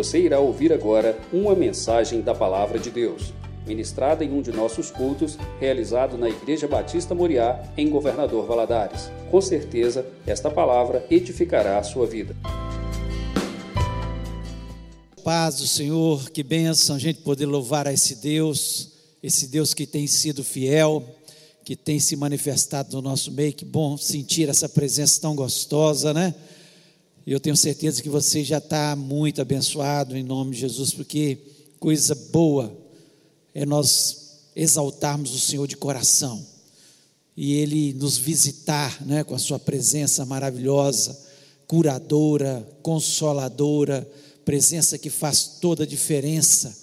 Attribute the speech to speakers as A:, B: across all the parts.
A: Você irá ouvir agora uma mensagem da Palavra de Deus, ministrada em um de nossos cultos, realizado na Igreja Batista Moriá, em Governador Valadares. Com certeza, esta palavra edificará a sua vida.
B: Paz do Senhor, que bênção a gente poder louvar a esse Deus, esse Deus que tem sido fiel, que tem se manifestado no nosso meio. Que bom sentir essa presença tão gostosa, né? E eu tenho certeza que você já está muito abençoado em nome de Jesus, porque coisa boa é nós exaltarmos o Senhor de coração e Ele nos visitar né, com a Sua presença maravilhosa, curadora, consoladora, presença que faz toda a diferença.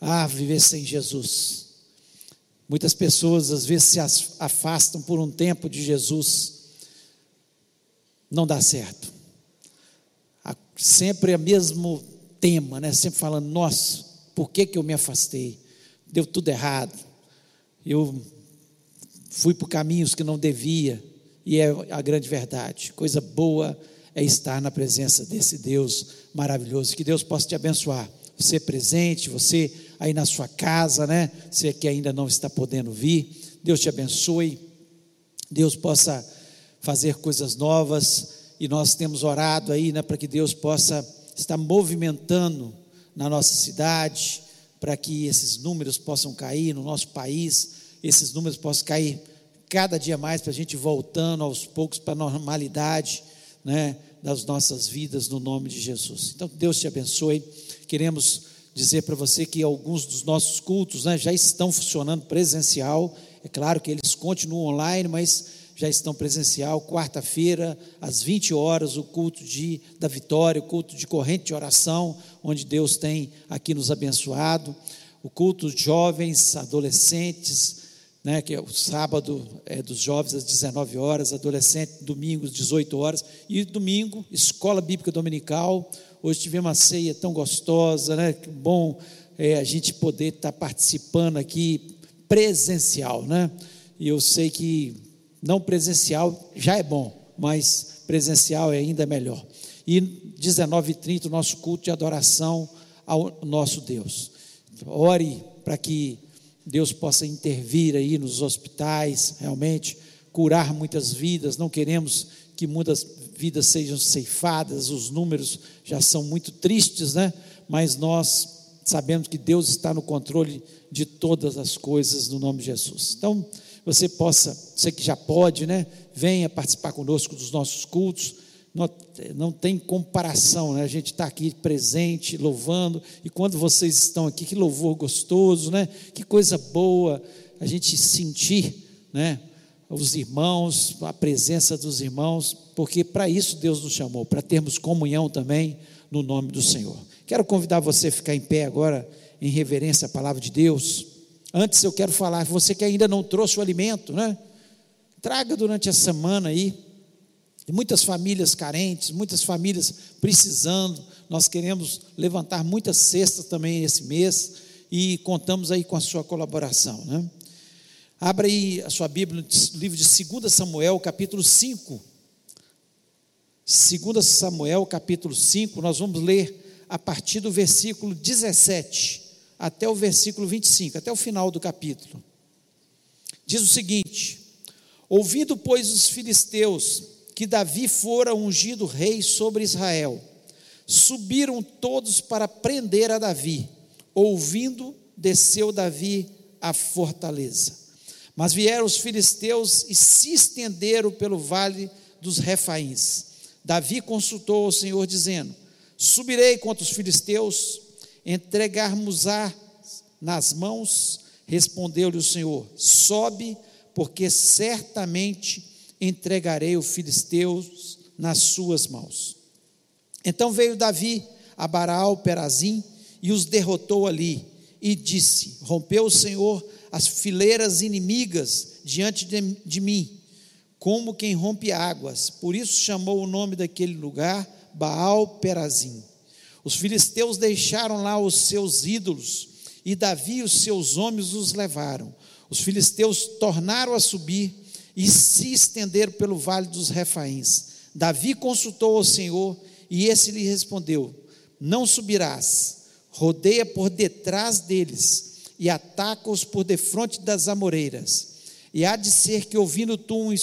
B: Ah, viver sem Jesus. Muitas pessoas às vezes se afastam por um tempo de Jesus, não dá certo sempre o mesmo tema, né? Sempre falando, nossa, por que, que eu me afastei? Deu tudo errado. Eu fui por caminhos que não devia, e é a grande verdade. Coisa boa é estar na presença desse Deus maravilhoso. Que Deus possa te abençoar. Você presente, você aí na sua casa, né? Você que ainda não está podendo vir. Deus te abençoe. Deus possa fazer coisas novas e nós temos orado aí né, para que Deus possa estar movimentando na nossa cidade, para que esses números possam cair no nosso país, esses números possam cair cada dia mais, para a gente voltando aos poucos para a normalidade né, das nossas vidas, no nome de Jesus. Então, Deus te abençoe. Queremos dizer para você que alguns dos nossos cultos né, já estão funcionando presencial. É claro que eles continuam online, mas já estão presencial, quarta-feira, às 20 horas, o culto de, da vitória, o culto de corrente de oração, onde Deus tem aqui nos abençoado, o culto de jovens, adolescentes, né, que é o sábado é dos jovens às 19 horas, adolescente, domingo às 18 horas, e domingo, escola bíblica dominical. Hoje tivemos uma ceia tão gostosa, né? Que bom é, a gente poder estar participando aqui presencial, né? E eu sei que não presencial já é bom, mas presencial é ainda melhor. E 19h30, o nosso culto de adoração ao nosso Deus. Ore para que Deus possa intervir aí nos hospitais, realmente, curar muitas vidas. Não queremos que muitas vidas sejam ceifadas, os números já são muito tristes, né? Mas nós sabemos que Deus está no controle de todas as coisas, no nome de Jesus. Então, você possa, você que já pode, né? Venha participar conosco dos nossos cultos. Não, não tem comparação, né? A gente está aqui presente, louvando, e quando vocês estão aqui, que louvor gostoso, né? Que coisa boa a gente sentir, né? Os irmãos, a presença dos irmãos, porque para isso Deus nos chamou, para termos comunhão também no nome do Senhor. Quero convidar você a ficar em pé agora, em reverência à palavra de Deus. Antes eu quero falar, você que ainda não trouxe o alimento, né? Traga durante a semana aí. Muitas famílias carentes, muitas famílias precisando. Nós queremos levantar muitas cestas também esse mês e contamos aí com a sua colaboração, né? Abra aí a sua Bíblia no livro de 2 Samuel, capítulo 5. 2 Samuel, capítulo 5, nós vamos ler a partir do versículo 17 até o versículo 25, até o final do capítulo. Diz o seguinte: Ouvindo, pois, os filisteus que Davi fora ungido rei sobre Israel, subiram todos para prender a Davi. Ouvindo, desceu Davi à fortaleza. Mas vieram os filisteus e se estenderam pelo vale dos Refaíns. Davi consultou ao Senhor, dizendo: Subirei contra os filisteus entregarmos-á nas mãos? Respondeu-lhe o Senhor: Sobe, porque certamente entregarei os filisteus nas suas mãos. Então veio Davi a Baraal Perazim e os derrotou ali, e disse: Rompeu o Senhor as fileiras inimigas diante de, de mim, como quem rompe águas. Por isso chamou o nome daquele lugar Baal Perazim. Os filisteus deixaram lá os seus ídolos, e Davi e os seus homens os levaram. Os filisteus tornaram a subir e se estenderam pelo vale dos Refaíns. Davi consultou ao Senhor, e esse lhe respondeu: não subirás, rodeia por detrás deles e ataca-os por defronte das amoreiras. E há de ser que, ouvindo tu um,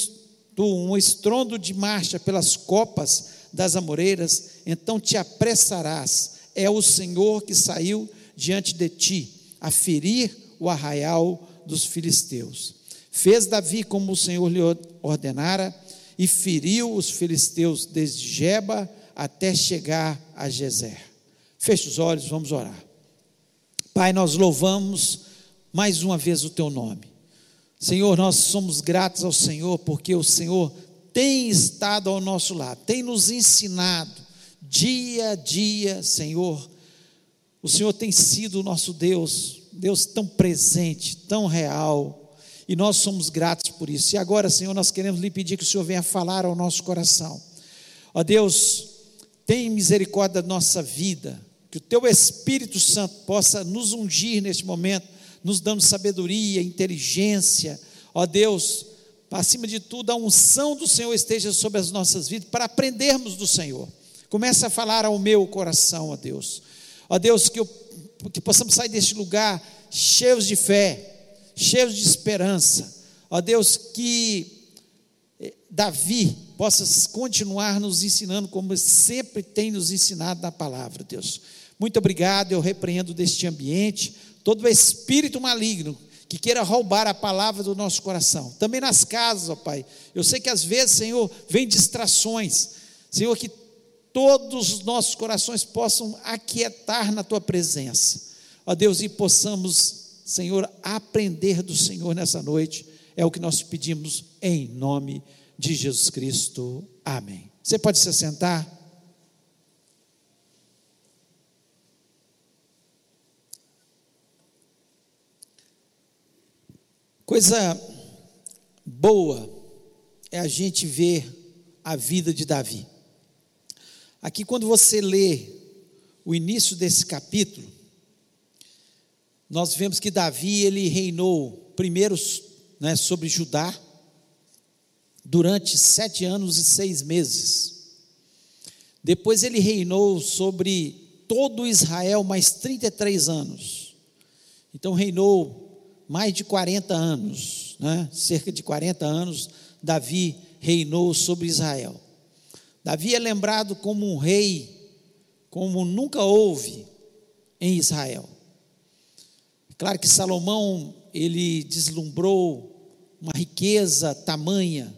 B: tu um estrondo de marcha pelas copas das amoreiras, então te apressarás. É o Senhor que saiu diante de ti, a ferir o arraial dos filisteus. Fez Davi como o Senhor lhe ordenara, e feriu os filisteus desde Geba até chegar a Gezer. Feche os olhos, vamos orar. Pai, nós louvamos mais uma vez o teu nome. Senhor, nós somos gratos ao Senhor porque o Senhor tem estado ao nosso lado, tem nos ensinado dia a dia, Senhor. O Senhor tem sido o nosso Deus, Deus tão presente, tão real, e nós somos gratos por isso. E agora, Senhor, nós queremos lhe pedir que o Senhor venha falar ao nosso coração. Ó Deus, tem misericórdia da nossa vida, que o teu Espírito Santo possa nos ungir neste momento, nos dando sabedoria, inteligência, ó Deus, acima de tudo, a unção do Senhor esteja sobre as nossas vidas, para aprendermos do Senhor. Comece a falar ao meu coração, ó Deus. Ó Deus, que, eu, que possamos sair deste lugar cheios de fé, cheios de esperança. Ó Deus, que eh, Davi possa continuar nos ensinando como sempre tem nos ensinado na palavra, Deus. Muito obrigado, eu repreendo deste ambiente todo espírito maligno que queira roubar a palavra do nosso coração. Também nas casas, ó Pai. Eu sei que às vezes, Senhor, vem distrações. Senhor, que todos os nossos corações possam aquietar na tua presença. Ó Deus, e possamos, Senhor, aprender do Senhor nessa noite. É o que nós pedimos em nome de Jesus Cristo. Amém. Você pode se sentar? Coisa boa é a gente ver a vida de Davi. Aqui, quando você lê o início desse capítulo, nós vemos que Davi ele reinou primeiro né, sobre Judá durante sete anos e seis meses. Depois ele reinou sobre todo Israel mais 33 anos. Então reinou mais de 40 anos, né? cerca de 40 anos, Davi reinou sobre Israel. Davi é lembrado como um rei, como nunca houve em Israel. Claro que Salomão, ele deslumbrou uma riqueza tamanha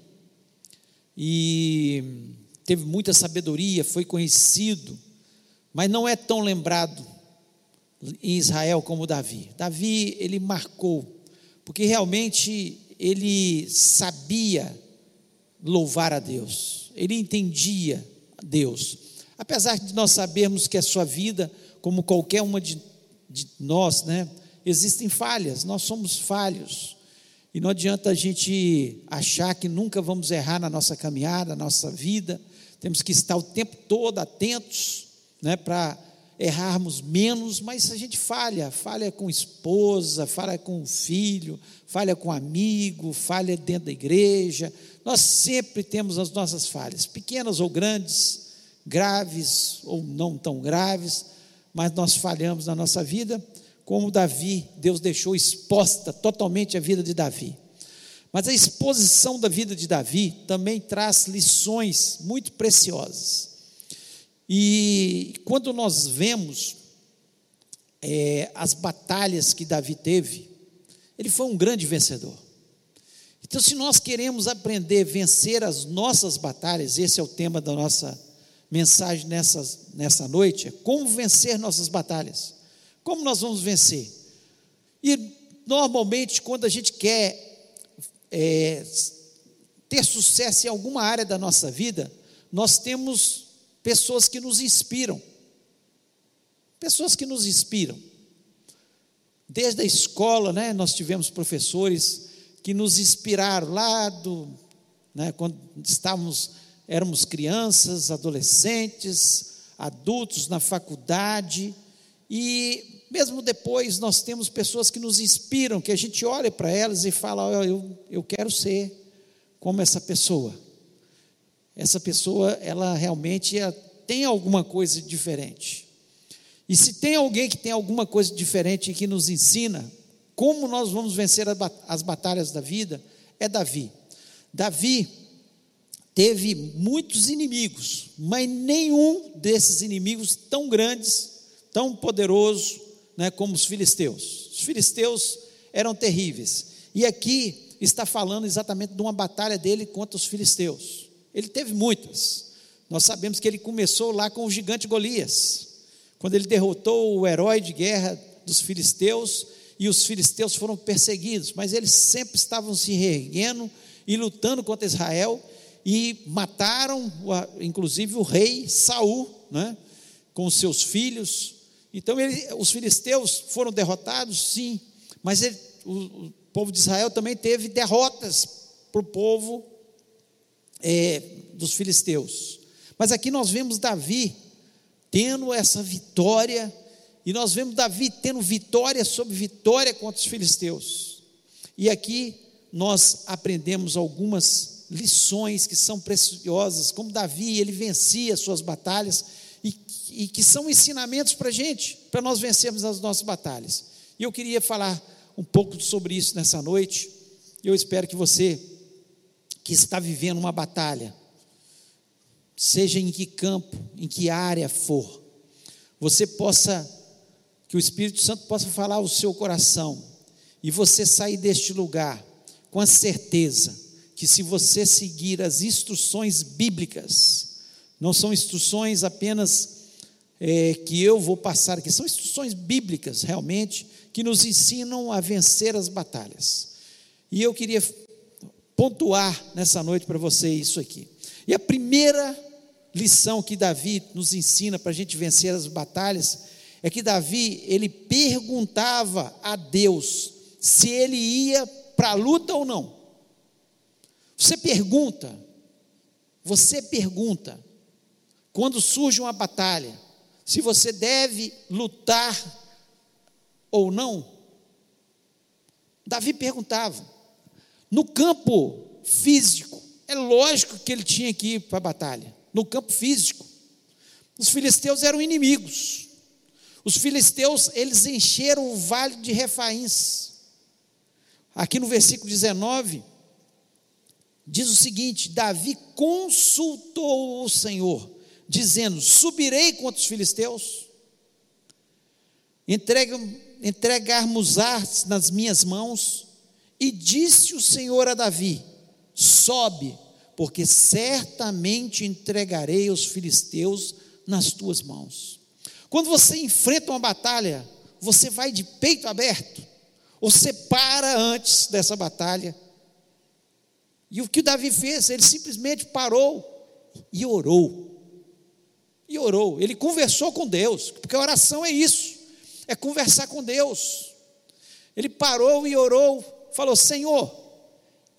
B: e teve muita sabedoria, foi conhecido, mas não é tão lembrado em Israel como Davi. Davi, ele marcou, porque realmente ele sabia louvar a Deus, ele entendia Deus. Apesar de nós sabermos que a sua vida, como qualquer uma de, de nós, né, existem falhas, nós somos falhos. E não adianta a gente achar que nunca vamos errar na nossa caminhada, na nossa vida. Temos que estar o tempo todo atentos, né, para errarmos menos, mas a gente falha, falha com esposa, falha com filho, falha com amigo, falha dentro da igreja. Nós sempre temos as nossas falhas, pequenas ou grandes, graves ou não tão graves, mas nós falhamos na nossa vida, como Davi, Deus deixou exposta totalmente a vida de Davi. Mas a exposição da vida de Davi também traz lições muito preciosas. E quando nós vemos é, as batalhas que Davi teve, ele foi um grande vencedor. Então, se nós queremos aprender a vencer as nossas batalhas, esse é o tema da nossa mensagem nessa, nessa noite: é como vencer nossas batalhas. Como nós vamos vencer? E normalmente, quando a gente quer é, ter sucesso em alguma área da nossa vida, nós temos pessoas que nos inspiram. Pessoas que nos inspiram. Desde a escola, né, nós tivemos professores que nos inspiraram lá do, né, quando estávamos, éramos crianças, adolescentes, adultos na faculdade, e mesmo depois nós temos pessoas que nos inspiram, que a gente olha para elas e fala: oh, eu, eu quero ser como essa pessoa essa pessoa ela realmente tem alguma coisa diferente. E se tem alguém que tem alguma coisa diferente que nos ensina como nós vamos vencer as batalhas da vida, é Davi. Davi teve muitos inimigos, mas nenhum desses inimigos tão grandes, tão poderoso, né, como os filisteus. Os filisteus eram terríveis. E aqui está falando exatamente de uma batalha dele contra os filisteus. Ele teve muitas. Nós sabemos que ele começou lá com o gigante Golias, quando ele derrotou o herói de guerra dos filisteus e os filisteus foram perseguidos, mas eles sempre estavam se reerguendo e lutando contra Israel e mataram, inclusive, o rei Saul, né, com seus filhos. Então, ele, os filisteus foram derrotados, sim, mas ele, o, o, povo de Israel também teve derrotas para o povo é, dos filisteus. Mas aqui nós vemos Davi tendo essa vitória, e nós vemos Davi tendo vitória sobre vitória contra os filisteus. E aqui nós aprendemos algumas lições que são preciosas, como Davi, ele vencia suas batalhas e, e que são ensinamentos para a gente, para nós vencermos as nossas batalhas. E eu queria falar um pouco sobre isso nessa noite. Eu espero que você, que está vivendo uma batalha, seja em que campo, em que área for, você possa, que o Espírito Santo possa falar ao seu coração e você sair deste lugar com a certeza que se você seguir as instruções bíblicas, não são instruções apenas é, que eu vou passar aqui, são instruções bíblicas realmente, que nos ensinam a vencer as batalhas. E eu queria pontuar nessa noite para você isso aqui. E a primeira lição que Davi nos ensina para a gente vencer as batalhas é que Davi, ele perguntava a Deus se ele ia para a luta ou não. Você pergunta, você pergunta, quando surge uma batalha, se você deve lutar ou não. Davi perguntava. No campo físico, é lógico que ele tinha que ir para a batalha. No campo físico, os filisteus eram inimigos. Os filisteus, eles encheram o vale de Refaíns. Aqui no versículo 19, diz o seguinte: Davi consultou o Senhor, dizendo: Subirei contra os filisteus, entregarmos-ás nas minhas mãos. E disse o Senhor a Davi: Sobe, porque certamente entregarei os filisteus nas tuas mãos. Quando você enfrenta uma batalha, você vai de peito aberto, ou você para antes dessa batalha e o que Davi fez? Ele simplesmente parou e orou. E orou. Ele conversou com Deus, porque oração é isso, é conversar com Deus. Ele parou e orou, falou: Senhor,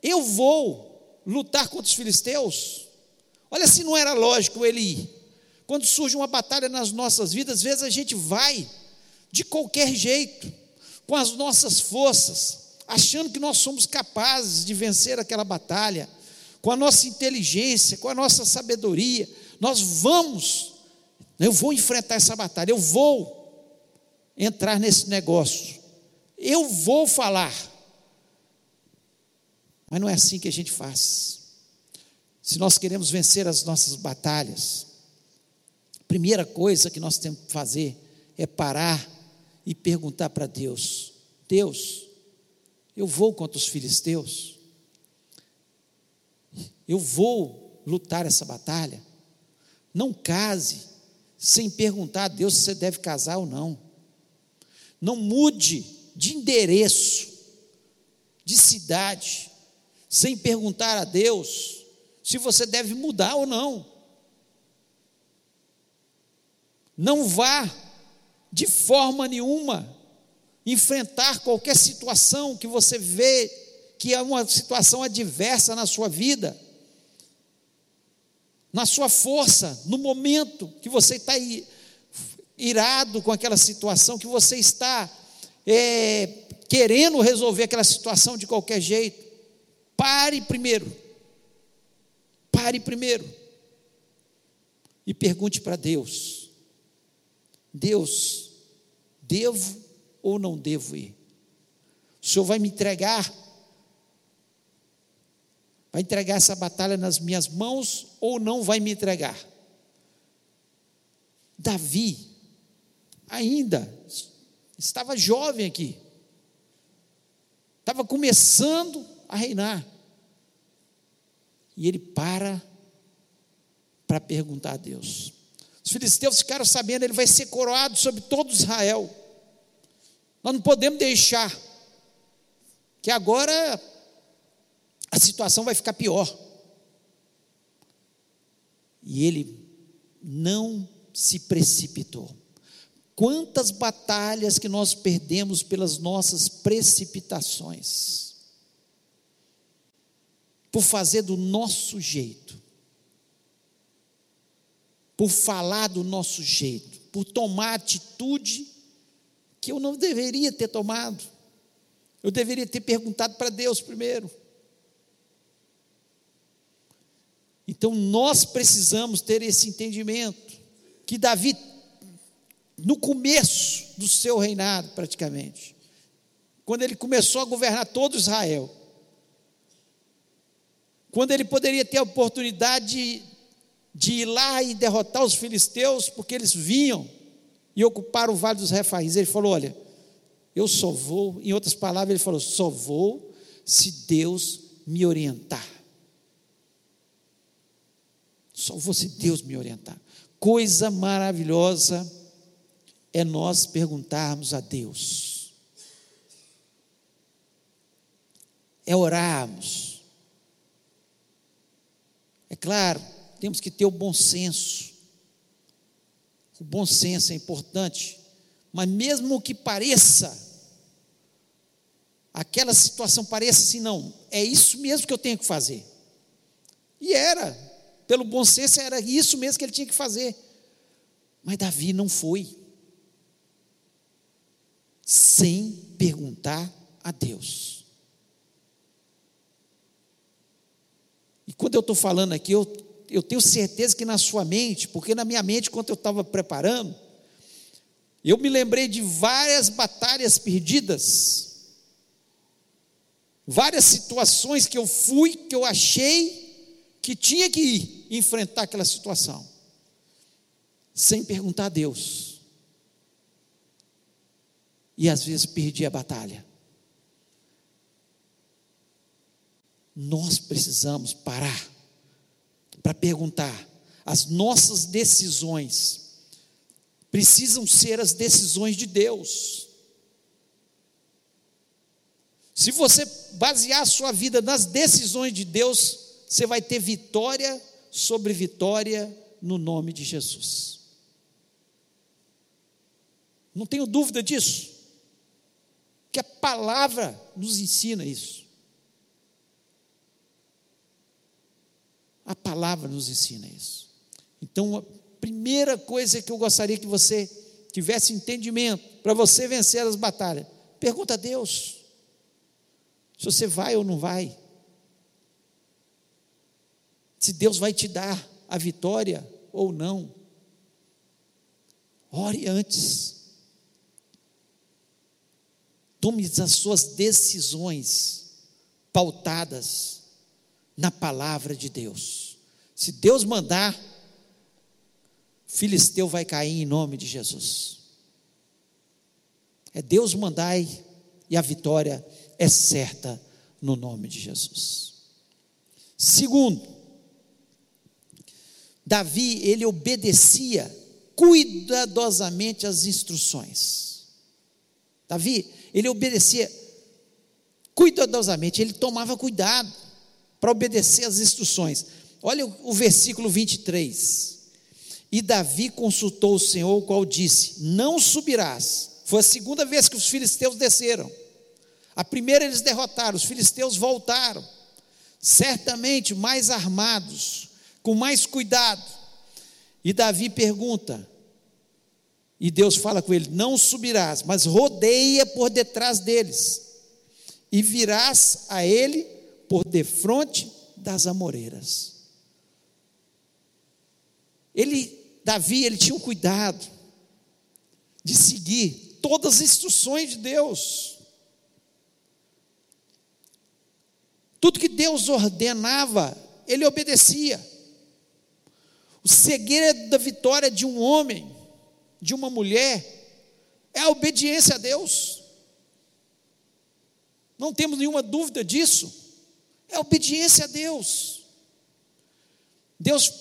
B: eu vou lutar contra os filisteus. Olha se não era lógico ele ir. Quando surge uma batalha nas nossas vidas, às vezes a gente vai de qualquer jeito, com as nossas forças, achando que nós somos capazes de vencer aquela batalha, com a nossa inteligência, com a nossa sabedoria, nós vamos, eu vou enfrentar essa batalha, eu vou entrar nesse negócio, eu vou falar. Mas não é assim que a gente faz. Se nós queremos vencer as nossas batalhas, primeira coisa que nós temos que fazer é parar e perguntar para Deus: Deus, eu vou contra os filisteus. Eu vou lutar essa batalha. Não case sem perguntar a Deus se você deve casar ou não. Não mude de endereço, de cidade, sem perguntar a Deus se você deve mudar ou não. Não vá de forma nenhuma enfrentar qualquer situação que você vê que é uma situação adversa na sua vida, na sua força, no momento que você está irado com aquela situação, que você está é, querendo resolver aquela situação de qualquer jeito, pare primeiro. Pare primeiro. E pergunte para Deus: Deus, devo ou não devo ir? O Senhor vai me entregar? Vai entregar essa batalha nas minhas mãos ou não vai me entregar? Davi, ainda, estava jovem aqui, estava começando a reinar, e ele para para perguntar a Deus. Os filisteus ficaram sabendo, ele vai ser coroado sobre todo Israel. Nós não podemos deixar que agora a situação vai ficar pior. E ele não se precipitou. Quantas batalhas que nós perdemos pelas nossas precipitações, por fazer do nosso jeito, por falar do nosso jeito, por tomar atitude que eu não deveria ter tomado. Eu deveria ter perguntado para Deus primeiro. Então nós precisamos ter esse entendimento que Davi, no começo do seu reinado, praticamente, quando ele começou a governar todo Israel, quando ele poderia ter a oportunidade de, de ir lá e derrotar os filisteus, porque eles vinham e ocuparam o vale dos refaíns, ele falou: Olha, eu só vou, em outras palavras, ele falou: só vou se Deus me orientar. Só vou se Deus me orientar. Coisa maravilhosa é nós perguntarmos a Deus. É orarmos. É claro, temos que ter o bom senso. O bom senso é importante, mas mesmo que pareça, aquela situação pareça assim, não, é isso mesmo que eu tenho que fazer. E era, pelo bom senso, era isso mesmo que ele tinha que fazer. Mas Davi não foi. Sem perguntar a Deus. E quando eu estou falando aqui, eu, eu tenho certeza que na sua mente, porque na minha mente, quando eu estava preparando, eu me lembrei de várias batalhas perdidas, várias situações que eu fui, que eu achei que tinha que ir enfrentar aquela situação, sem perguntar a Deus. E às vezes perdi a batalha. Nós precisamos parar para perguntar: as nossas decisões precisam ser as decisões de Deus. Se você basear a sua vida nas decisões de Deus, você vai ter vitória sobre vitória no nome de Jesus. Não tenho dúvida disso. Que a palavra nos ensina isso. A palavra nos ensina isso. Então, a primeira coisa que eu gostaria que você tivesse entendimento para você vencer as batalhas, pergunta a Deus se você vai ou não vai se Deus vai te dar a vitória ou não. Ore antes. Tome as suas decisões pautadas na palavra de Deus. Se Deus mandar, Filisteu vai cair em nome de Jesus. É Deus mandar e a vitória é certa no nome de Jesus. Segundo, Davi, ele obedecia cuidadosamente às instruções. Davi, ele obedecia cuidadosamente, ele tomava cuidado para obedecer às instruções. Olha o, o versículo 23. E Davi consultou o Senhor, o qual disse: Não subirás. Foi a segunda vez que os filisteus desceram. A primeira eles derrotaram, os filisteus voltaram, certamente mais armados, com mais cuidado. E Davi pergunta, e Deus fala com ele: Não subirás, mas rodeia por detrás deles, e virás a ele por defronte das amoreiras. Ele, Davi, ele tinha um cuidado, de seguir todas as instruções de Deus. Tudo que Deus ordenava, ele obedecia. O segredo da vitória de um homem, de uma mulher, é a obediência a Deus. Não temos nenhuma dúvida disso. É obediência a Deus. Deus,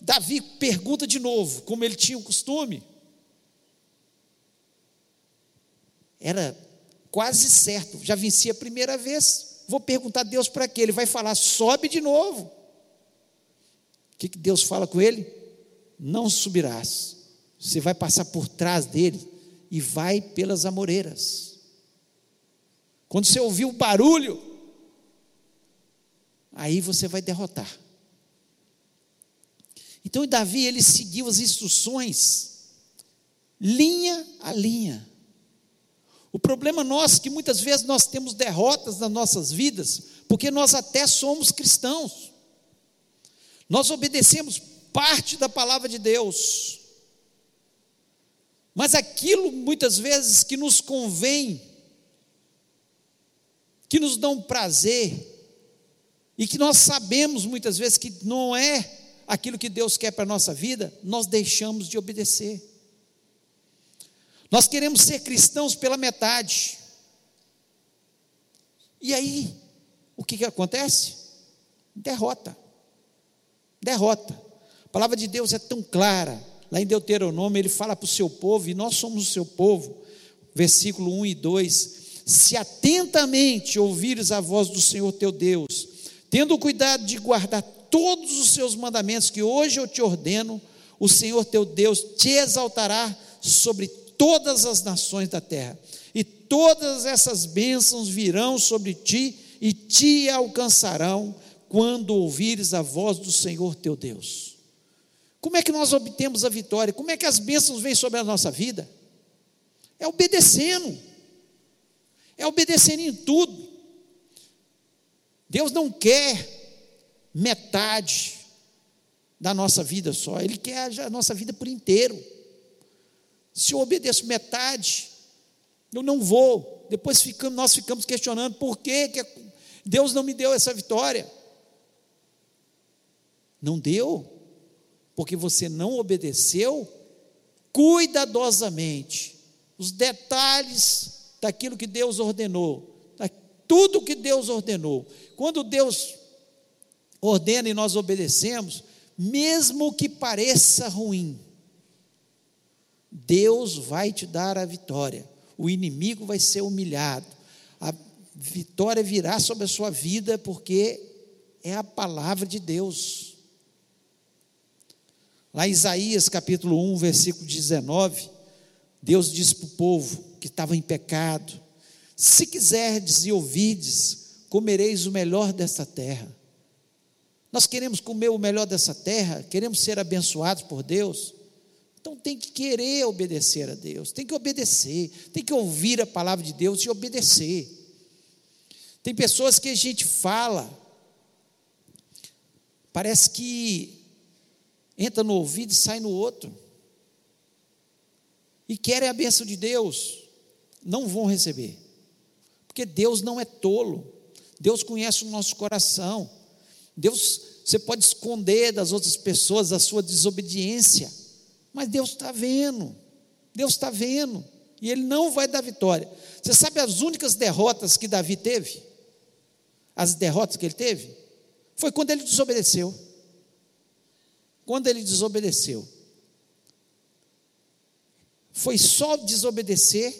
B: Davi pergunta de novo, como ele tinha o costume. Era quase certo, já vencia a primeira vez. Vou perguntar a Deus para quê? Ele vai falar, sobe de novo. O que, que Deus fala com ele? Não subirás. Você vai passar por trás dele e vai pelas amoreiras. Quando você ouvir o barulho, aí você vai derrotar. Então Davi ele seguiu as instruções linha a linha. O problema nosso é que muitas vezes nós temos derrotas nas nossas vidas, porque nós até somos cristãos. Nós obedecemos parte da palavra de Deus. Mas aquilo muitas vezes que nos convém, que nos dão prazer, e que nós sabemos muitas vezes que não é aquilo que Deus quer para a nossa vida, nós deixamos de obedecer. Nós queremos ser cristãos pela metade. E aí, o que, que acontece? Derrota derrota. A palavra de Deus é tão clara. Lá em Deuteronômio, ele fala para o seu povo, e nós somos o seu povo, versículo 1 e 2: Se atentamente ouvires a voz do Senhor teu Deus, tendo cuidado de guardar todos os seus mandamentos que hoje eu te ordeno, o Senhor teu Deus te exaltará sobre todas as nações da terra, e todas essas bênçãos virão sobre ti e te alcançarão quando ouvires a voz do Senhor teu Deus. Como é que nós obtemos a vitória? Como é que as bênçãos vêm sobre a nossa vida? É obedecendo. É obedecendo em tudo. Deus não quer metade da nossa vida só, Ele quer a nossa vida por inteiro. Se eu obedeço metade, eu não vou. Depois ficamos, nós ficamos questionando por que, que Deus não me deu essa vitória. Não deu, porque você não obedeceu cuidadosamente os detalhes daquilo que Deus ordenou, tudo que Deus ordenou. Quando Deus ordena e nós obedecemos, mesmo que pareça ruim, Deus vai te dar a vitória. O inimigo vai ser humilhado. A vitória virá sobre a sua vida porque é a palavra de Deus. Lá em Isaías capítulo 1, versículo 19, Deus diz para o povo que estava em pecado: Se quiserdes e ouvides, comereis o melhor desta terra. Nós queremos comer o melhor dessa terra, queremos ser abençoados por Deus. Então tem que querer obedecer a Deus, tem que obedecer, tem que ouvir a palavra de Deus e obedecer. Tem pessoas que a gente fala, parece que entra no ouvido e sai no outro. E querem a bênção de Deus, não vão receber. Porque Deus não é tolo. Deus conhece o nosso coração. Deus, você pode esconder das outras pessoas a sua desobediência, mas Deus está vendo. Deus está vendo. E Ele não vai dar vitória. Você sabe as únicas derrotas que Davi teve? As derrotas que ele teve? Foi quando ele desobedeceu quando ele desobedeceu. Foi só desobedecer,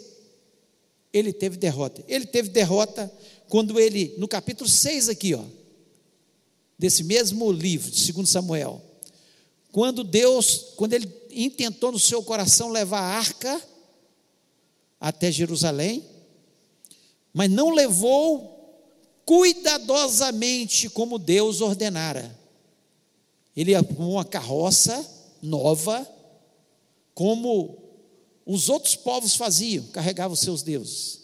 B: ele teve derrota. Ele teve derrota quando ele, no capítulo 6 aqui, ó, desse mesmo livro, de 2 Samuel, quando Deus, quando ele intentou no seu coração levar a arca até Jerusalém, mas não levou cuidadosamente como Deus ordenara. Ele arrumou uma carroça nova, como os outros povos faziam, carregavam os seus deuses.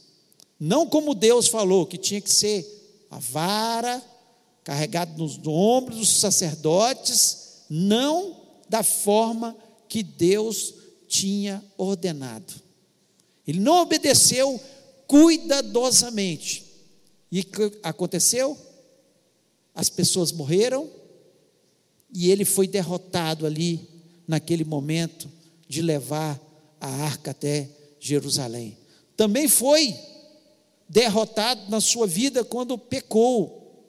B: Não como Deus falou, que tinha que ser a vara, carregado nos ombros dos sacerdotes, não da forma que Deus tinha ordenado. Ele não obedeceu cuidadosamente. E o que aconteceu? As pessoas morreram e ele foi derrotado ali, naquele momento, de levar a arca até Jerusalém. Também foi derrotado na sua vida quando pecou,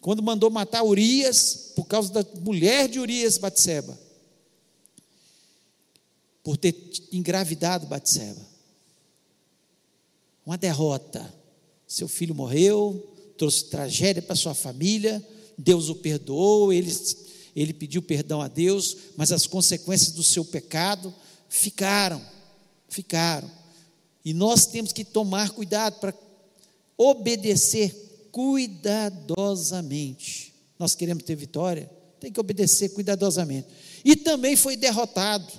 B: quando mandou matar Urias por causa da mulher de Urias, Batseba, por ter engravidado Batseba. Uma derrota. Seu filho morreu, trouxe tragédia para sua família, Deus o perdoou, ele, ele pediu perdão a Deus, mas as consequências do seu pecado ficaram, ficaram. E nós temos que tomar cuidado para obedecer cuidadosamente. Nós queremos ter vitória, tem que obedecer cuidadosamente. E também foi derrotado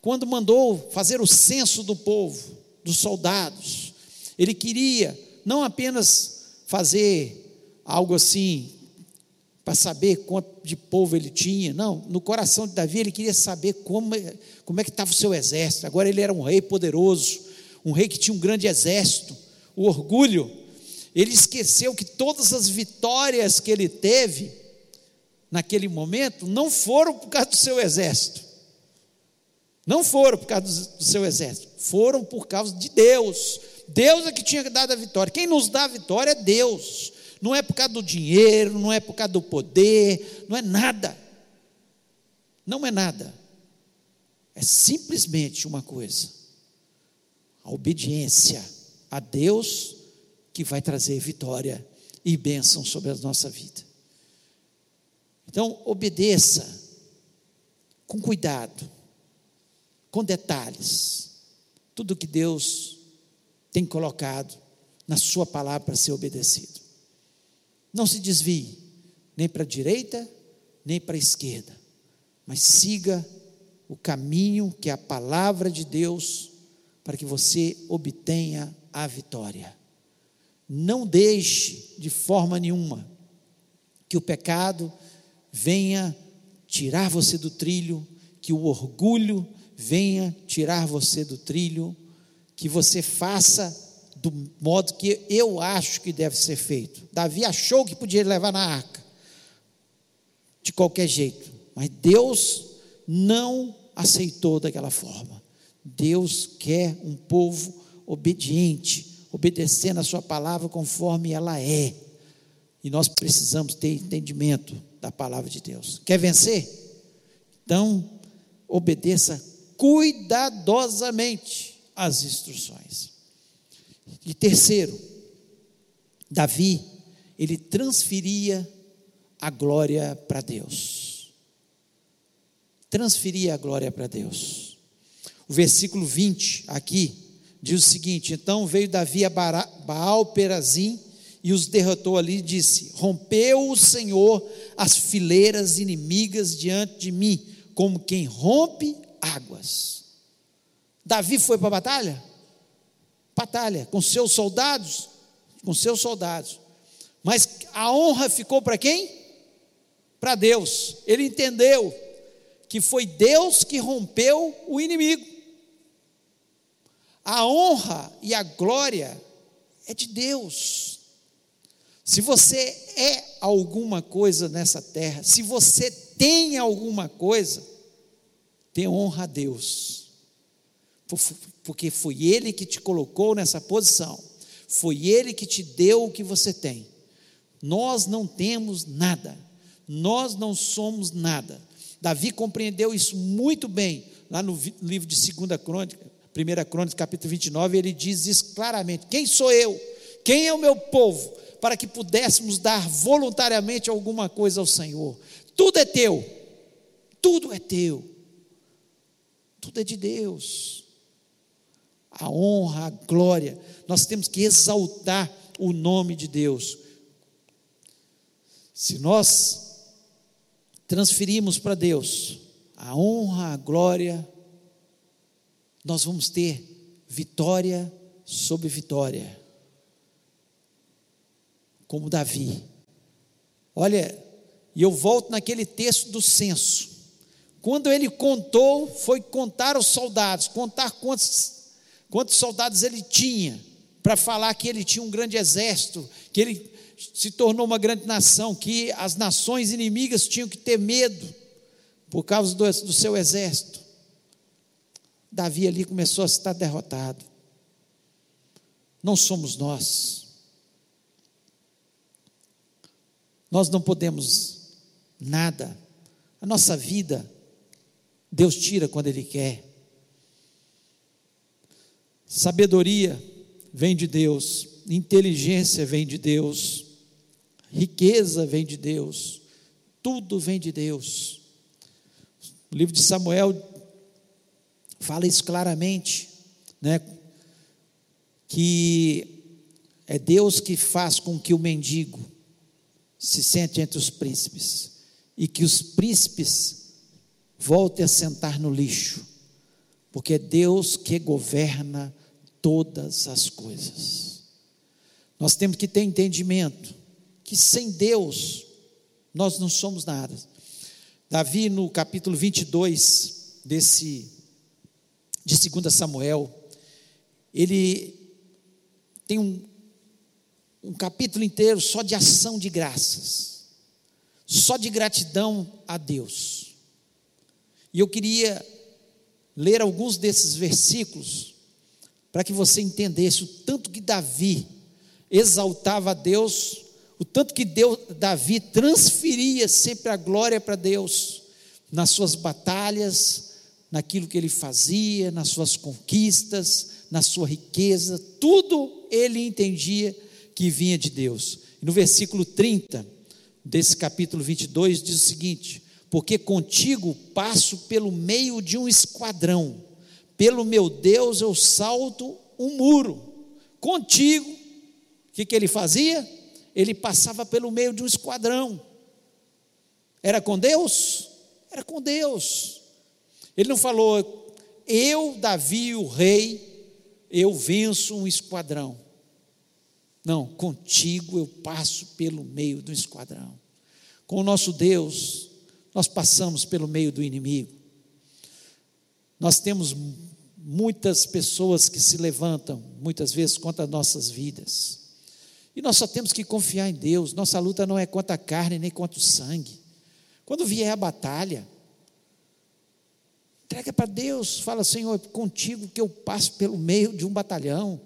B: quando mandou fazer o censo do povo, dos soldados. Ele queria não apenas fazer algo assim para saber quanto de povo ele tinha. Não, no coração de Davi ele queria saber como, como é que estava o seu exército. Agora ele era um rei poderoso, um rei que tinha um grande exército. O orgulho, ele esqueceu que todas as vitórias que ele teve naquele momento não foram por causa do seu exército. Não foram por causa do seu exército, foram por causa de Deus. Deus é que tinha dado a vitória. Quem nos dá a vitória é Deus. Não é por causa do dinheiro, não é por causa do poder, não é nada. Não é nada. É simplesmente uma coisa: obediência a Deus que vai trazer vitória e bênção sobre a nossa vida. Então, obedeça com cuidado, com detalhes, tudo que Deus tem colocado na Sua palavra para ser obedecido. Não se desvie, nem para a direita, nem para a esquerda, mas siga o caminho que a palavra de Deus para que você obtenha a vitória. Não deixe de forma nenhuma que o pecado venha tirar você do trilho, que o orgulho venha tirar você do trilho, que você faça do modo que eu acho que deve ser feito. Davi achou que podia levar na arca, de qualquer jeito, mas Deus não aceitou daquela forma. Deus quer um povo obediente, obedecendo a Sua palavra conforme ela é. E nós precisamos ter entendimento da palavra de Deus. Quer vencer? Então, obedeça cuidadosamente as instruções. E terceiro, Davi, ele transferia a glória para Deus. Transferia a glória para Deus. O versículo 20 aqui diz o seguinte: Então veio Davi a Baal Perazim e os derrotou ali e disse: Rompeu o Senhor as fileiras inimigas diante de mim, como quem rompe águas. Davi foi para a batalha? batalha com seus soldados, com seus soldados. Mas a honra ficou para quem? Para Deus. Ele entendeu que foi Deus que rompeu o inimigo. A honra e a glória é de Deus. Se você é alguma coisa nessa terra, se você tem alguma coisa, dê honra a Deus porque foi Ele que te colocou nessa posição, foi Ele que te deu o que você tem. Nós não temos nada, nós não somos nada. Davi compreendeu isso muito bem, lá no livro de 2 Crônica, 1 Crônica, capítulo 29, ele diz isso claramente: Quem sou eu? Quem é o meu povo? Para que pudéssemos dar voluntariamente alguma coisa ao Senhor. Tudo é teu, tudo é teu, tudo é de Deus a honra, a glória. Nós temos que exaltar o nome de Deus. Se nós transferirmos para Deus a honra, a glória, nós vamos ter vitória sobre vitória. Como Davi. Olha, e eu volto naquele texto do censo. Quando ele contou, foi contar os soldados, contar quantos quantos soldados ele tinha para falar que ele tinha um grande exército, que ele se tornou uma grande nação, que as nações inimigas tinham que ter medo por causa do, do seu exército. Davi ali começou a estar derrotado. Não somos nós. Nós não podemos nada. A nossa vida, Deus tira quando Ele quer. Sabedoria vem de Deus, inteligência vem de Deus, riqueza vem de Deus, tudo vem de Deus. O livro de Samuel fala isso claramente, né? Que é Deus que faz com que o mendigo se sente entre os príncipes e que os príncipes voltem a sentar no lixo, porque é Deus que governa todas as coisas. Nós temos que ter entendimento que sem Deus nós não somos nada. Davi, no capítulo 22 desse, de 2 Samuel, ele tem um, um capítulo inteiro só de ação de graças, só de gratidão a Deus. E eu queria ler alguns desses versículos para que você entendesse o tanto que Davi exaltava a Deus o tanto que Deus, Davi transferia sempre a glória para Deus nas suas batalhas, naquilo que ele fazia, nas suas conquistas, na sua riqueza, tudo ele entendia que vinha de Deus. E no versículo 30 desse capítulo 22 diz o seguinte: Porque contigo passo pelo meio de um esquadrão, pelo meu Deus eu salto um muro. Contigo, o que, que ele fazia? ele passava pelo meio de um esquadrão. Era com Deus? Era com Deus. Ele não falou, eu, Davi, o rei, eu venço um esquadrão. Não, contigo eu passo pelo meio do esquadrão. Com o nosso Deus, nós passamos pelo meio do inimigo. Nós temos muitas pessoas que se levantam, muitas vezes, contra as nossas vidas. E nós só temos que confiar em Deus. Nossa luta não é contra a carne nem contra o sangue. Quando vier a batalha, entrega para Deus. Fala, Senhor, contigo que eu passo pelo meio de um batalhão.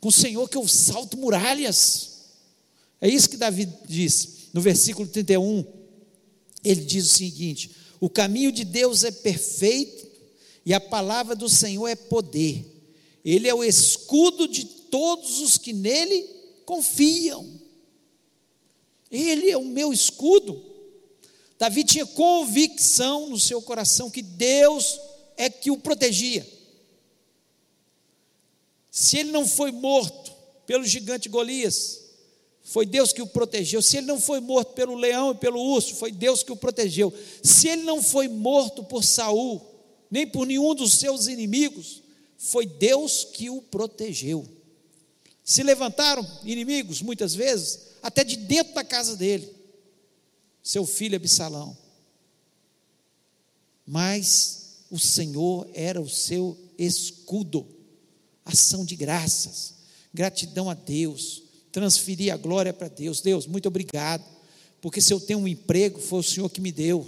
B: Com o Senhor que eu salto muralhas. É isso que Davi diz no versículo 31. Ele diz o seguinte: O caminho de Deus é perfeito e a palavra do Senhor é poder. Ele é o escudo de todos os que nele confiam. Ele é o meu escudo. Davi tinha convicção no seu coração que Deus é que o protegia. Se ele não foi morto pelo gigante Golias, foi Deus que o protegeu. Se ele não foi morto pelo leão e pelo urso, foi Deus que o protegeu. Se ele não foi morto por Saul, nem por nenhum dos seus inimigos, foi Deus que o protegeu. Se levantaram inimigos, muitas vezes, até de dentro da casa dele, seu filho Absalão. Mas o Senhor era o seu escudo, ação de graças, gratidão a Deus, transferir a glória para Deus. Deus, muito obrigado, porque se eu tenho um emprego, foi o Senhor que me deu.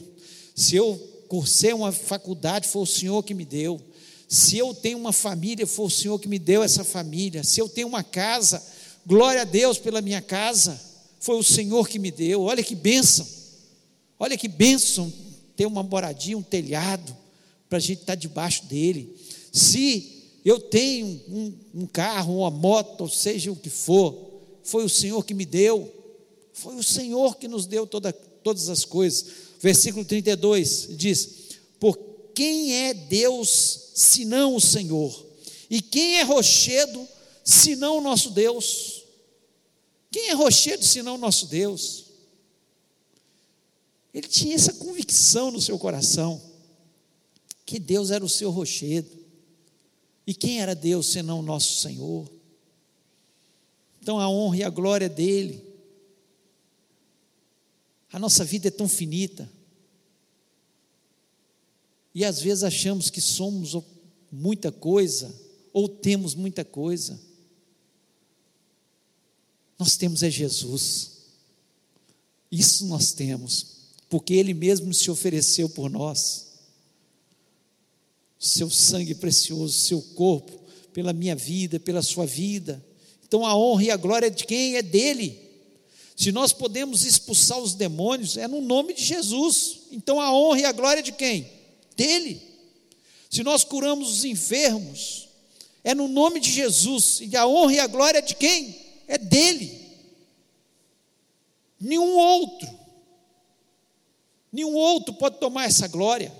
B: Se eu cursei uma faculdade, foi o Senhor que me deu. Se eu tenho uma família, foi o Senhor que me deu essa família. Se eu tenho uma casa, glória a Deus pela minha casa, foi o Senhor que me deu. Olha que bênção, olha que bênção ter uma moradia, um telhado, para a gente estar tá debaixo dele. Se eu tenho um, um carro, uma moto, ou seja o que for, foi o Senhor que me deu, foi o Senhor que nos deu toda, todas as coisas. Versículo 32 diz: Por quem é Deus senão o Senhor? E quem é rochedo senão o nosso Deus? Quem é rochedo senão o nosso Deus? Ele tinha essa convicção no seu coração, que Deus era o seu rochedo. E quem era Deus senão o nosso Senhor? Então a honra e a glória dele. A nossa vida é tão finita. E às vezes achamos que somos muita coisa, ou temos muita coisa. Nós temos é Jesus. Isso nós temos, porque Ele mesmo se ofereceu por nós. Seu sangue precioso, seu corpo, pela minha vida, pela sua vida. Então a honra e a glória de quem? É dele. Se nós podemos expulsar os demônios, é no nome de Jesus. Então a honra e a glória de quem? Dele. Se nós curamos os enfermos, é no nome de Jesus. E a honra e a glória de quem? É dele. Nenhum outro. Nenhum outro pode tomar essa glória.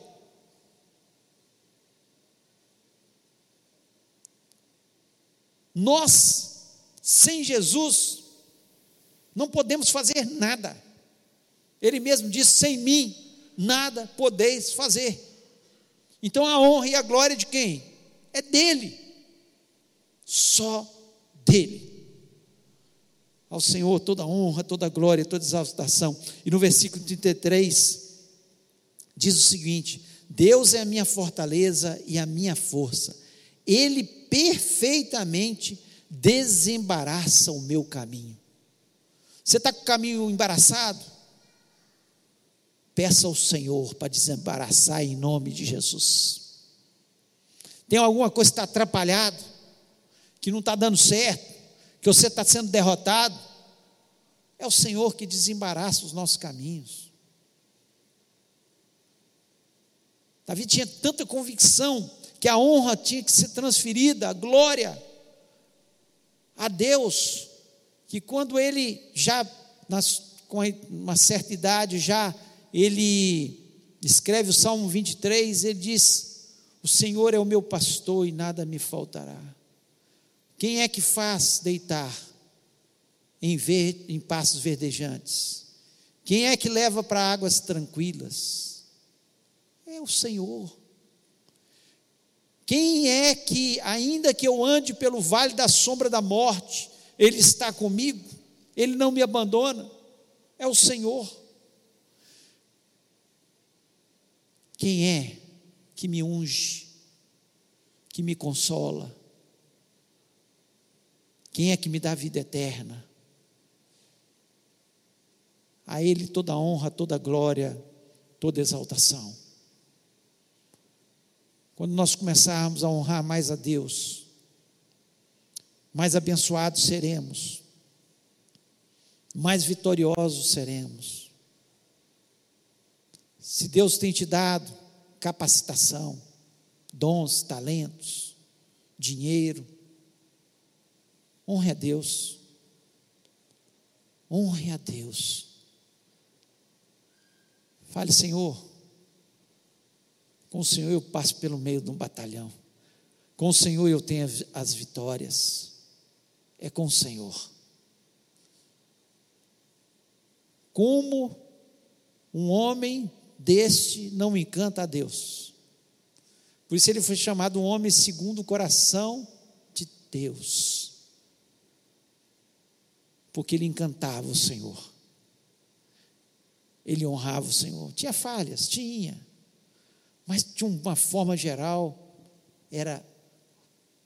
B: Nós, sem Jesus, não podemos fazer nada. Ele mesmo disse: sem mim, nada podeis fazer. Então a honra e a glória de quem? É dele. Só dele. Ao Senhor toda honra, toda glória, toda exaltação. E no versículo 33 diz o seguinte: Deus é a minha fortaleza e a minha força. Ele perfeitamente desembaraça o meu caminho. Você está com o caminho embaraçado? Peça ao Senhor para desembaraçar em nome de Jesus. Tem alguma coisa que está atrapalhado, que não está dando certo, que você está sendo derrotado? É o Senhor que desembaraça os nossos caminhos. Davi tinha tanta convicção que a honra tinha que ser transferida, a glória a Deus, que quando ele já, nas, com uma certa idade, já ele escreve o Salmo 23, ele diz: O Senhor é o meu pastor e nada me faltará. Quem é que faz deitar em, ver, em passos verdejantes? Quem é que leva para águas tranquilas? É o Senhor. Quem é que, ainda que eu ande pelo vale da sombra da morte, ele está comigo, Ele não me abandona, é o Senhor. Quem é que me unge, que me consola? Quem é que me dá vida eterna? A Ele toda honra, toda glória, toda exaltação. Quando nós começarmos a honrar mais a Deus, mais abençoados seremos, mais vitoriosos seremos. Se Deus tem te dado capacitação, dons, talentos, dinheiro, honre a Deus. Honre a Deus. Fale, Senhor, com o Senhor eu passo pelo meio de um batalhão. Com o Senhor eu tenho as vitórias é com o Senhor. Como um homem deste não encanta a Deus? Por isso ele foi chamado um homem segundo o coração de Deus. Porque ele encantava o Senhor. Ele honrava o Senhor. Tinha falhas, tinha. Mas de uma forma geral, era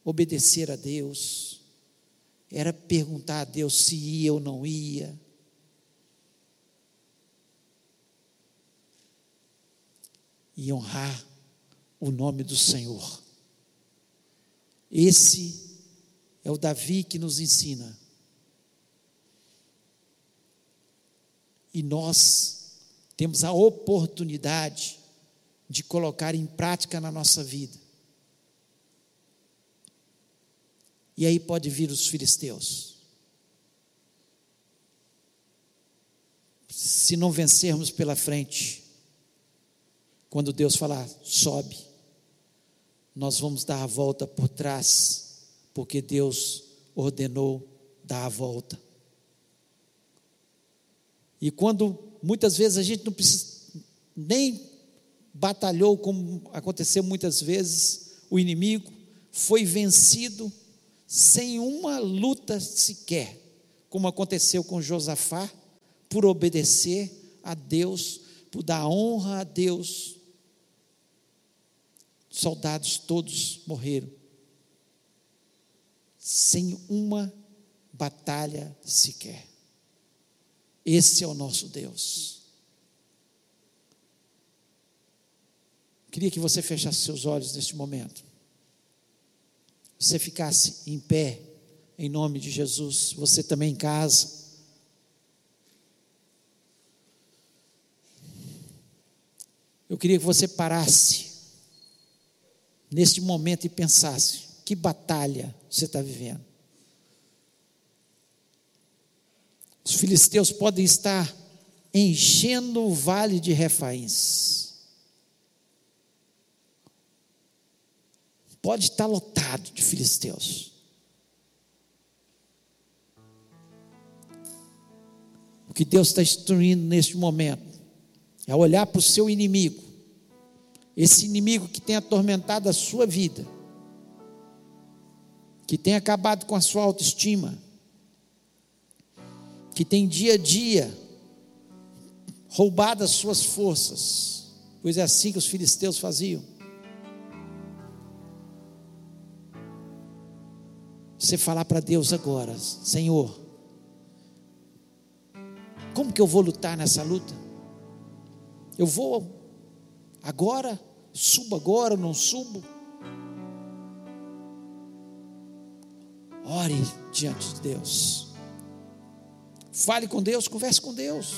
B: obedecer a Deus, era perguntar a Deus se ia ou não ia. E honrar o nome do Senhor. Esse é o Davi que nos ensina. E nós temos a oportunidade de colocar em prática na nossa vida E aí pode vir os filisteus. Se não vencermos pela frente, quando Deus falar, sobe, nós vamos dar a volta por trás, porque Deus ordenou dar a volta. E quando muitas vezes a gente não precisa, nem batalhou, como aconteceu muitas vezes, o inimigo foi vencido sem uma luta sequer, como aconteceu com Josafá, por obedecer a Deus, por dar honra a Deus. Soldados todos morreram. sem uma batalha sequer. Esse é o nosso Deus. Queria que você fechasse seus olhos neste momento. Você ficasse em pé, em nome de Jesus. Você também em casa. Eu queria que você parasse neste momento e pensasse: que batalha você está vivendo? Os filisteus podem estar enchendo o vale de refaíns. Pode estar lotado de filisteus. O que Deus está instruindo neste momento é olhar para o seu inimigo, esse inimigo que tem atormentado a sua vida, que tem acabado com a sua autoestima, que tem dia a dia roubado as suas forças, pois é assim que os filisteus faziam. Você falar para Deus agora, Senhor, como que eu vou lutar nessa luta? Eu vou agora, subo agora, não subo? Ore diante de Deus. Fale com Deus, converse com Deus.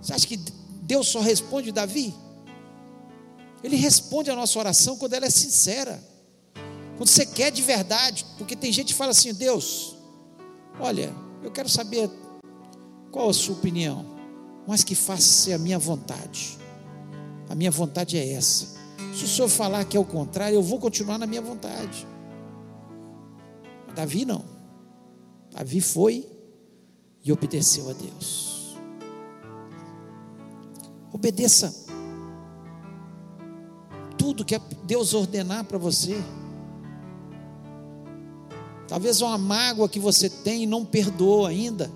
B: Você acha que Deus só responde Davi? Ele responde a nossa oração quando ela é sincera. Quando você quer de verdade, porque tem gente que fala assim: Deus, olha, eu quero saber qual a sua opinião, mas que faça ser a minha vontade. A minha vontade é essa. Se o senhor falar que é o contrário, eu vou continuar na minha vontade. Davi não. Davi foi e obedeceu a Deus. Obedeça tudo que Deus ordenar para você. Talvez uma mágoa que você tem e não perdoou ainda.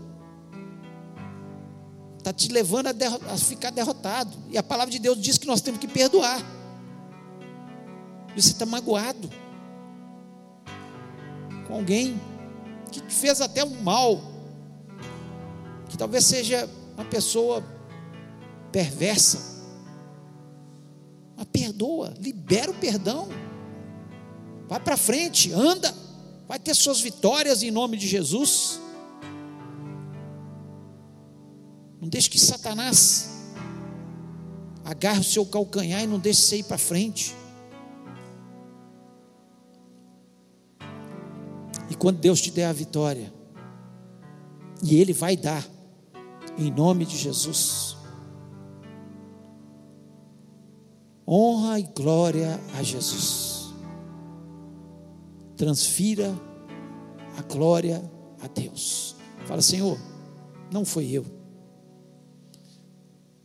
B: Está te levando a, a, ficar derrotado. E a palavra de Deus diz que nós temos que perdoar. Você está magoado com alguém que te fez até um mal que talvez seja uma pessoa perversa. Mas perdoa, libera o perdão. Vai para frente, anda, vai ter suas vitórias em nome de Jesus. Não deixe que Satanás agarre o seu calcanhar e não deixe você ir para frente. E quando Deus te der a vitória, e Ele vai dar, em nome de Jesus. Honra e glória a Jesus. Transfira a glória a Deus. Fala, Senhor, não foi eu.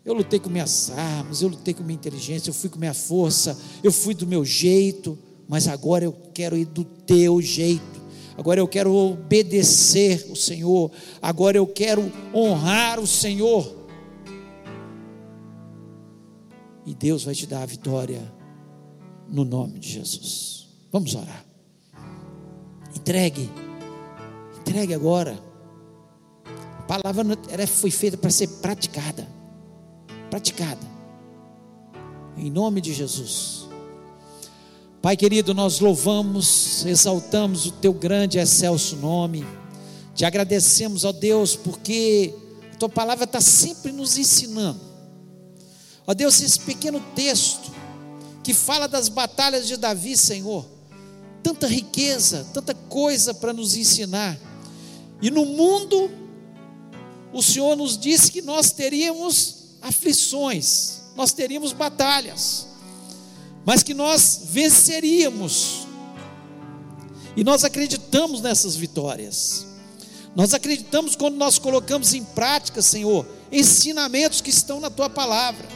B: Eu lutei com minhas armas, eu lutei com minha inteligência, eu fui com minha força, eu fui do meu jeito, mas agora eu quero ir do teu jeito agora eu quero obedecer o Senhor, agora eu quero honrar o Senhor. E Deus vai te dar a vitória no nome de Jesus. Vamos orar. Entregue, entregue agora. A palavra ela foi feita para ser praticada, praticada. Em nome de Jesus. Pai querido, nós louvamos, exaltamos o teu grande e excelso nome. Te agradecemos, ó Deus, porque a tua palavra está sempre nos ensinando. Ó Deus, esse pequeno texto que fala das batalhas de Davi, Senhor, tanta riqueza, tanta coisa para nos ensinar. E no mundo, o Senhor nos disse que nós teríamos aflições, nós teríamos batalhas mas que nós venceríamos. E nós acreditamos nessas vitórias. Nós acreditamos quando nós colocamos em prática, Senhor, ensinamentos que estão na tua palavra.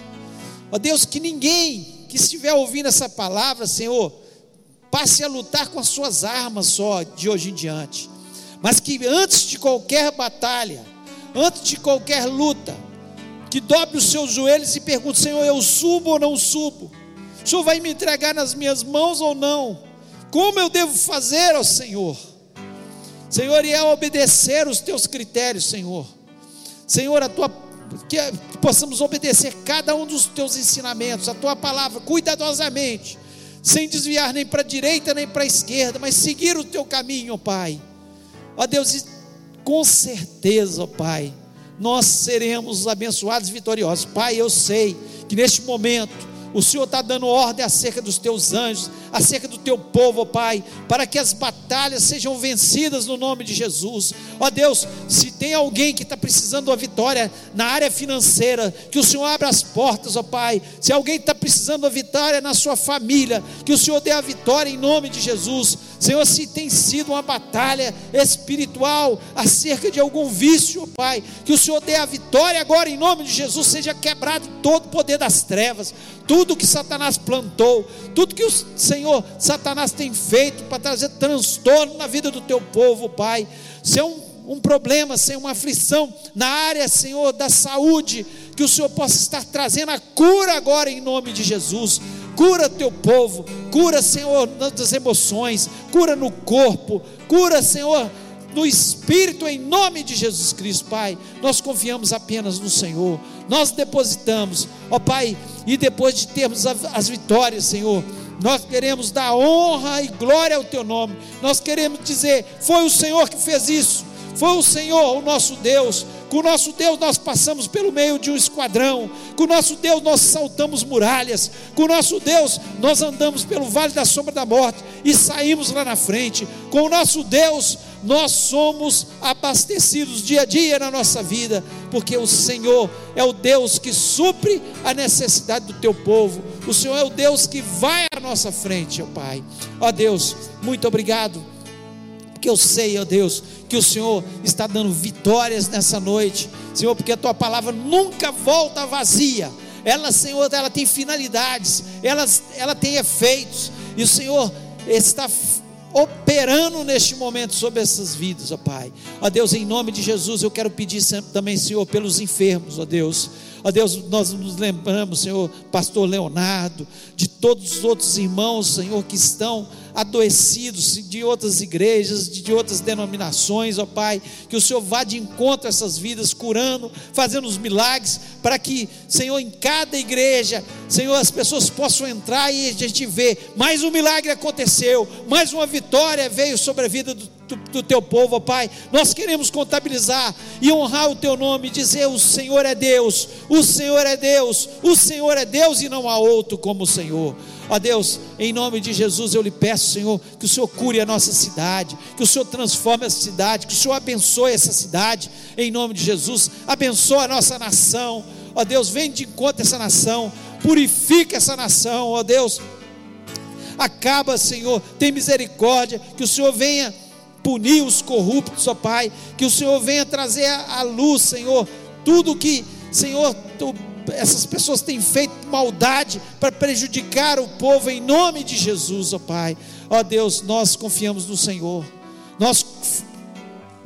B: Ó Deus, que ninguém que estiver ouvindo essa palavra, Senhor, passe a lutar com as suas armas só de hoje em diante, mas que antes de qualquer batalha, antes de qualquer luta, que dobre os seus joelhos e pergunte: Senhor, eu subo ou não subo? O Senhor vai me entregar nas minhas mãos ou não? Como eu devo fazer, ó Senhor? Senhor, e é obedecer os teus critérios, Senhor. Senhor, a tua que possamos obedecer cada um dos teus ensinamentos, a tua palavra cuidadosamente, sem desviar nem para a direita nem para a esquerda, mas seguir o teu caminho, ó Pai. Ó Deus, com certeza, ó Pai, nós seremos abençoados e vitoriosos. Pai, eu sei que neste momento o Senhor está dando ordem acerca dos teus anjos, acerca do teu povo, ó Pai, para que as batalhas sejam vencidas no nome de Jesus. Ó Deus, se tem alguém que está precisando de uma vitória na área financeira, que o Senhor abra as portas, ó Pai. Se alguém está precisando de uma vitória na sua família, que o Senhor dê a vitória em nome de Jesus. Senhor, se tem sido uma batalha espiritual acerca de algum vício, ó Pai, que o Senhor dê a vitória agora em nome de Jesus, seja quebrado todo o poder das trevas, tudo que Satanás plantou, tudo que o Senhor, Satanás tem feito para trazer transtorno na vida do teu povo, Pai. Se é um, um problema, se é uma aflição na área, Senhor, da saúde, que o Senhor possa estar trazendo a cura agora em nome de Jesus. Cura teu povo, cura, Senhor, nas emoções, cura no corpo, cura, Senhor, no Espírito, em nome de Jesus Cristo, Pai. Nós confiamos apenas no Senhor, nós depositamos, ó Pai, e depois de termos as vitórias, Senhor, nós queremos dar honra e glória ao Teu nome, nós queremos dizer: foi o Senhor que fez isso, foi o Senhor, o nosso Deus, com o nosso Deus nós passamos pelo meio de um esquadrão. Com o nosso Deus nós saltamos muralhas. Com o nosso Deus nós andamos pelo vale da sombra da morte e saímos lá na frente. Com o nosso Deus nós somos abastecidos dia a dia na nossa vida, porque o Senhor é o Deus que supre a necessidade do teu povo. O Senhor é o Deus que vai à nossa frente, ó Pai. Ó Deus, muito obrigado. Porque eu sei, ó Deus, que o Senhor está dando vitórias nessa noite, Senhor, porque a tua palavra nunca volta vazia. Ela, Senhor, ela tem finalidades, ela, ela tem efeitos, e o Senhor está operando neste momento sobre essas vidas, ó Pai. Ó Deus, em nome de Jesus, eu quero pedir também, Senhor, pelos enfermos, ó Deus. Ó Deus, nós nos lembramos, Senhor, pastor Leonardo, de todos os outros irmãos, Senhor, que estão adoecidos de outras igrejas, de outras denominações, ó Pai, que o Senhor vá de encontro a essas vidas, curando, fazendo os milagres, para que, Senhor, em cada igreja, Senhor, as pessoas possam entrar e a gente ver, mais um milagre aconteceu, mais uma vitória veio sobre a vida do, do, do teu povo, ó Pai. Nós queremos contabilizar e honrar o teu nome, dizer: o Senhor é Deus, o Senhor é Deus, o Senhor é Deus e não há outro como o Senhor. Ó Deus, em nome de Jesus eu lhe peço, Senhor, que o Senhor cure a nossa cidade, que o Senhor transforme essa cidade, que o Senhor abençoe essa cidade, em nome de Jesus, abençoe a nossa nação. Ó Deus, vem de encontro essa nação, purifica essa nação, ó Deus. Acaba, Senhor, tem misericórdia, que o Senhor venha punir os corruptos, ó Pai, que o Senhor venha trazer à luz, Senhor, tudo que, Senhor, tu essas pessoas têm feito maldade para prejudicar o povo em nome de Jesus, ó Pai. Ó Deus, nós confiamos no Senhor. Nós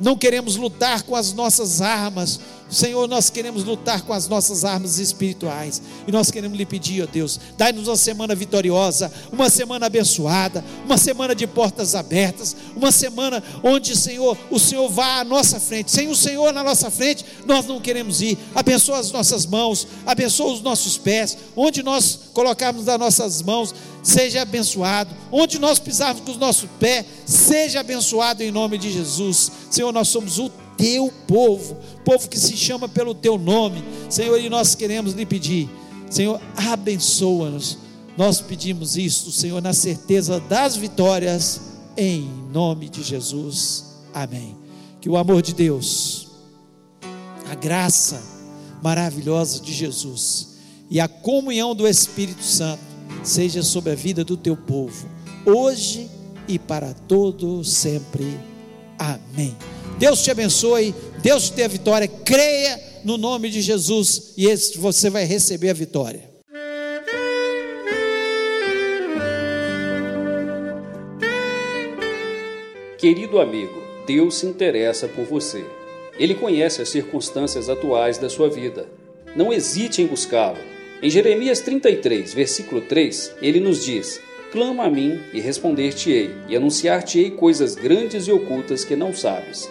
B: não queremos lutar com as nossas armas, Senhor, nós queremos lutar com as nossas armas espirituais. E nós queremos lhe pedir, ó Deus, dai-nos uma semana vitoriosa, uma semana abençoada, uma semana de portas abertas, uma semana onde, Senhor, o Senhor vá à nossa frente. Sem o Senhor na nossa frente, nós não queremos ir. Abençoa as nossas mãos, abençoa os nossos pés. Onde nós colocarmos as nossas mãos, seja abençoado. Onde nós pisarmos com os nossos pés, seja abençoado em nome de Jesus. Senhor, nós somos o teu povo, povo que se chama pelo teu nome, Senhor, e nós queremos lhe pedir, Senhor, abençoa-nos. Nós pedimos isso, Senhor, na certeza das vitórias, em nome de Jesus. Amém. Que o amor de Deus, a graça maravilhosa de Jesus e a comunhão do Espírito Santo seja sobre a vida do teu povo, hoje e para todo sempre. Amém. Deus te abençoe, Deus te dê a vitória. Creia no nome de Jesus e você vai receber a vitória.
A: Querido amigo, Deus se interessa por você. Ele conhece as circunstâncias atuais da sua vida. Não hesite em buscá-lo. Em Jeremias 33, versículo 3, ele nos diz: Clama a mim e responder-te-ei, e anunciar-te-ei coisas grandes e ocultas que não sabes.